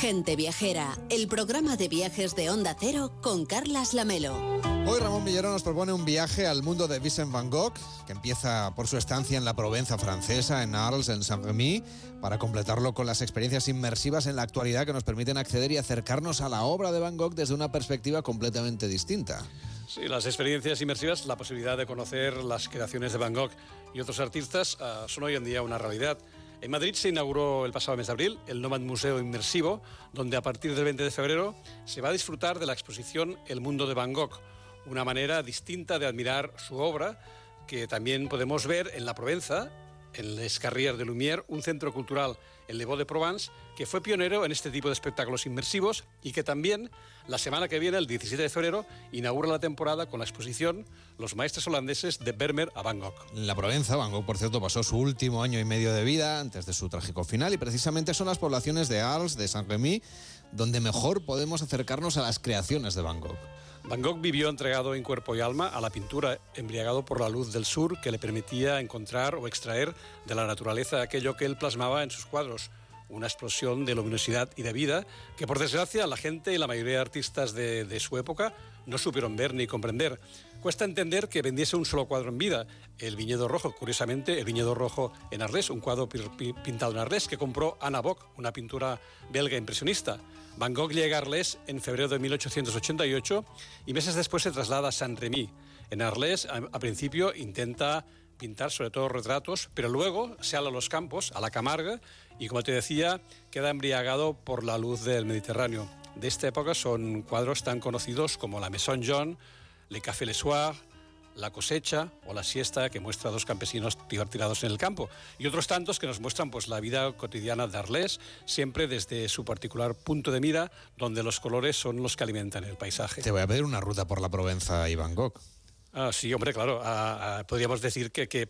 Gente Viajera, el programa de viajes de Onda Cero con Carlas Lamelo. Hoy Ramón Villero nos propone un viaje al mundo de Vincent Van Gogh, que empieza por su estancia en la Provenza francesa, en Arles, en Saint-Rémy, para completarlo con las experiencias inmersivas en la actualidad que nos permiten acceder y acercarnos a la obra de Van Gogh desde una perspectiva completamente distinta. Sí, las experiencias inmersivas, la posibilidad de conocer las creaciones de Van Gogh y otros artistas uh, son hoy en día una realidad. En Madrid se inauguró el pasado mes de abril el Nomad Museo Inmersivo, donde a partir del 20 de febrero se va a disfrutar de la exposición El Mundo de Van Gogh, una manera distinta de admirar su obra que también podemos ver en la Provenza, en Les Carrières de Lumière, un centro cultural en Le de Provence, que fue pionero en este tipo de espectáculos inmersivos y que también la semana que viene, el 17 de febrero, inaugura la temporada con la exposición Los maestros holandeses de Vermeer a. En la Provenza, Gogh, por cierto, pasó su último año y medio de vida antes de su trágico final y precisamente son las poblaciones de Arles, de Saint-Rémy, donde mejor podemos acercarnos a las creaciones de Gogh. Van Gogh vivió entregado en cuerpo y alma a la pintura, embriagado por la luz del sur que le permitía encontrar o extraer de la naturaleza aquello que él plasmaba en sus cuadros, una explosión de luminosidad y de vida que por desgracia la gente y la mayoría de artistas de, su época no supieron ver ni comprender. Cuesta entender que vendiese un solo cuadro en vida, el Viñedo Rojo, curiosamente, el Viñedo Rojo en Arles, un cuadro pintado en Arles que compró Anna Bock, una pintura belga impresionista. Van Gogh llega a Arles en febrero de 1888 y meses después se traslada a Saint-Rémy. En Arles, a, a principio, intenta pintar sobre todo retratos, pero luego se ala a los campos, a la Camarga, y como te decía, queda embriagado por la luz del Mediterráneo. De esta época son cuadros tan conocidos como la Maison John, Le Café Le Soir, la cosecha o la siesta que muestra a dos campesinos tirados en el campo y otros tantos que nos muestran pues la vida cotidiana de Arles siempre desde su particular punto de mira donde los colores son los que alimentan el paisaje. Te voy a pedir una ruta por la Provenza y Van Gogh. Ah, sí, hombre, claro. Ah, ah, podríamos decir que, que,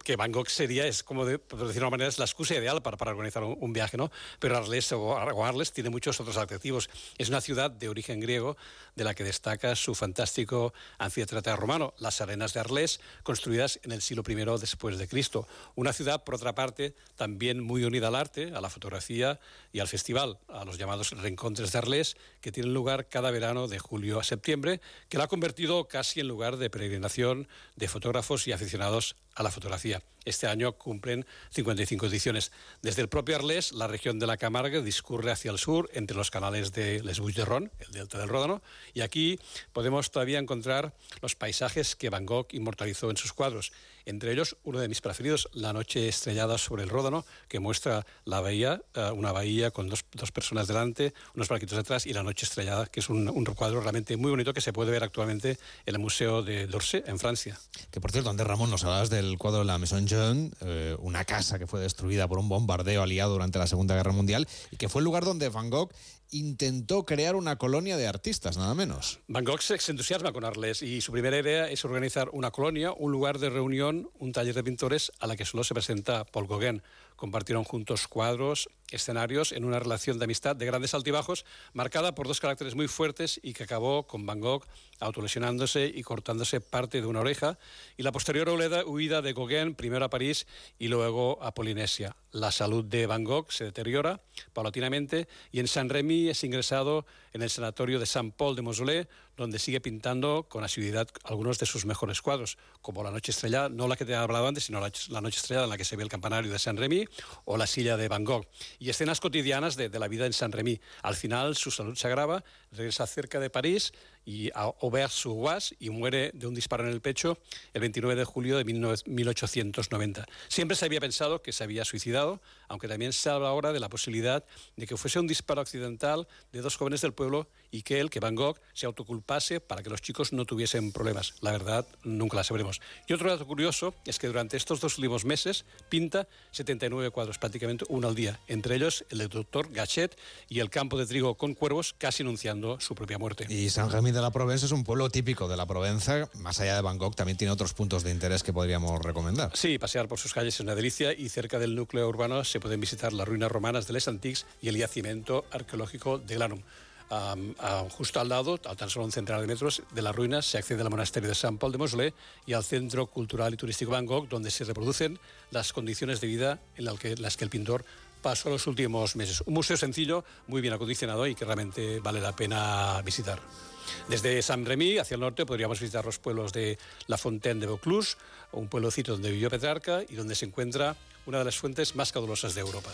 sería, es como por decirlo de una manera, es la excusa ideal para, para organizar un, viaje, ¿no? Pero Arles o, Arles tiene muchos otros atractivos. Es una ciudad de origen griego de la que destaca su fantástico anfiteatro romano, las arenas de Arles, construidas en el siglo I después de Cristo. Una ciudad, por otra parte, también muy unida al arte, a la fotografía y al festival, a los llamados reencontres de Arles, que tienen lugar cada verano de julio a septiembre, que la ha convertido casi en lugar de peregrinación de fotógrafos y aficionados a la fotografía. Este año cumplen 55 ediciones. Desde el propio Arles, la región de la Camarga discurre hacia el sur, entre los canales de Les Bouches de Ron, el delta del Ródano, y aquí podemos todavía encontrar los paisajes que Van Gogh inmortalizó en sus cuadros. Entre ellos, uno de mis preferidos, La noche estrellada sobre el Ródano, que muestra la bahía, uh, una bahía con dos, dos, personas delante, unos barquitos detrás, y La noche estrellada, que es un, un, cuadro realmente muy bonito que se puede ver actualmente en el Museo de d'Orsay, en Francia. Que por cierto, antes Ramón nos hablabas del cuadro de la Maison Jean, eh, una casa que fue destruida por un bombardeo aliado durante la Segunda Guerra Mundial y que fue el lugar donde Van Gogh intentó crear una colonia de artistas, nada menos. Van Gogh se, entusiasma con Arles y su primera idea es organizar una colonia, un lugar de reunión, un taller de pintores a la que solo se presenta Paul Gauguin. Compartieron juntos cuadros, escenarios en una relación de amistad de grandes altibajos, marcada por dos caracteres muy fuertes y que acabó con Van Gogh autolesionándose y cortándose parte de una oreja, y la posterior huida de Gauguin primero a París y luego a Polinesia. La salud de Van Gogh se deteriora paulatinamente y en Saint-Rémy es ingresado en el sanatorio de Saint-Paul de Mausolée, donde sigue pintando con asiduidad algunos de sus mejores cuadros, como La Noche Estrellada, no la que te he hablado antes, sino La, Noche Estrellada en la que se ve el campanario de Saint-Rémy o La Silla de Van Gogh, y escenas cotidianas de, la vida en Saint-Rémy. Al final su salud se agrava, regresa cerca de París y a Auvers-sur-Oise y muere de un disparo en el pecho el 29 de julio de 1890. Siempre se había pensado que se había suicidado, aunque también se habla ahora de la posibilidad de que fuese un disparo accidental de dos jóvenes del pueblo y que él, que Van Gogh, se autoculpase para que los chicos no tuviesen problemas. La verdad, nunca la sabremos. Y otro dato curioso es que durante estos dos últimos meses pinta 79 cuadros, prácticamente uno al día, entre ellos el del doctor Gachet y el campo de trigo con cuervos, casi anunciando su propia muerte. Y San De la Provenza es un pueblo típico de la Provenza, más allá de Bangkok, también tiene otros puntos de interés que podríamos recomendar. Sí, pasear por sus calles es una delicia y cerca del núcleo urbano se pueden visitar las ruinas romanas de Les Antiques y el yacimiento arqueológico de Glanum. Um, justo al lado, a tan solo un centenar de metros de las ruinas, se accede al monasterio de San Paul de Mosley y al centro cultural y turístico Bangkok, donde se reproducen las condiciones de vida en las las que el pintor pasó los últimos meses. Un museo sencillo, muy bien acondicionado y que realmente vale la pena visitar. Desde Saint-Rémy hacia el norte podríamos visitar los pueblos de La Fontaine de Vaucluse, un pueblocito donde vivió Petrarca y donde se encuentra una de las fuentes más caudalosas de Europa.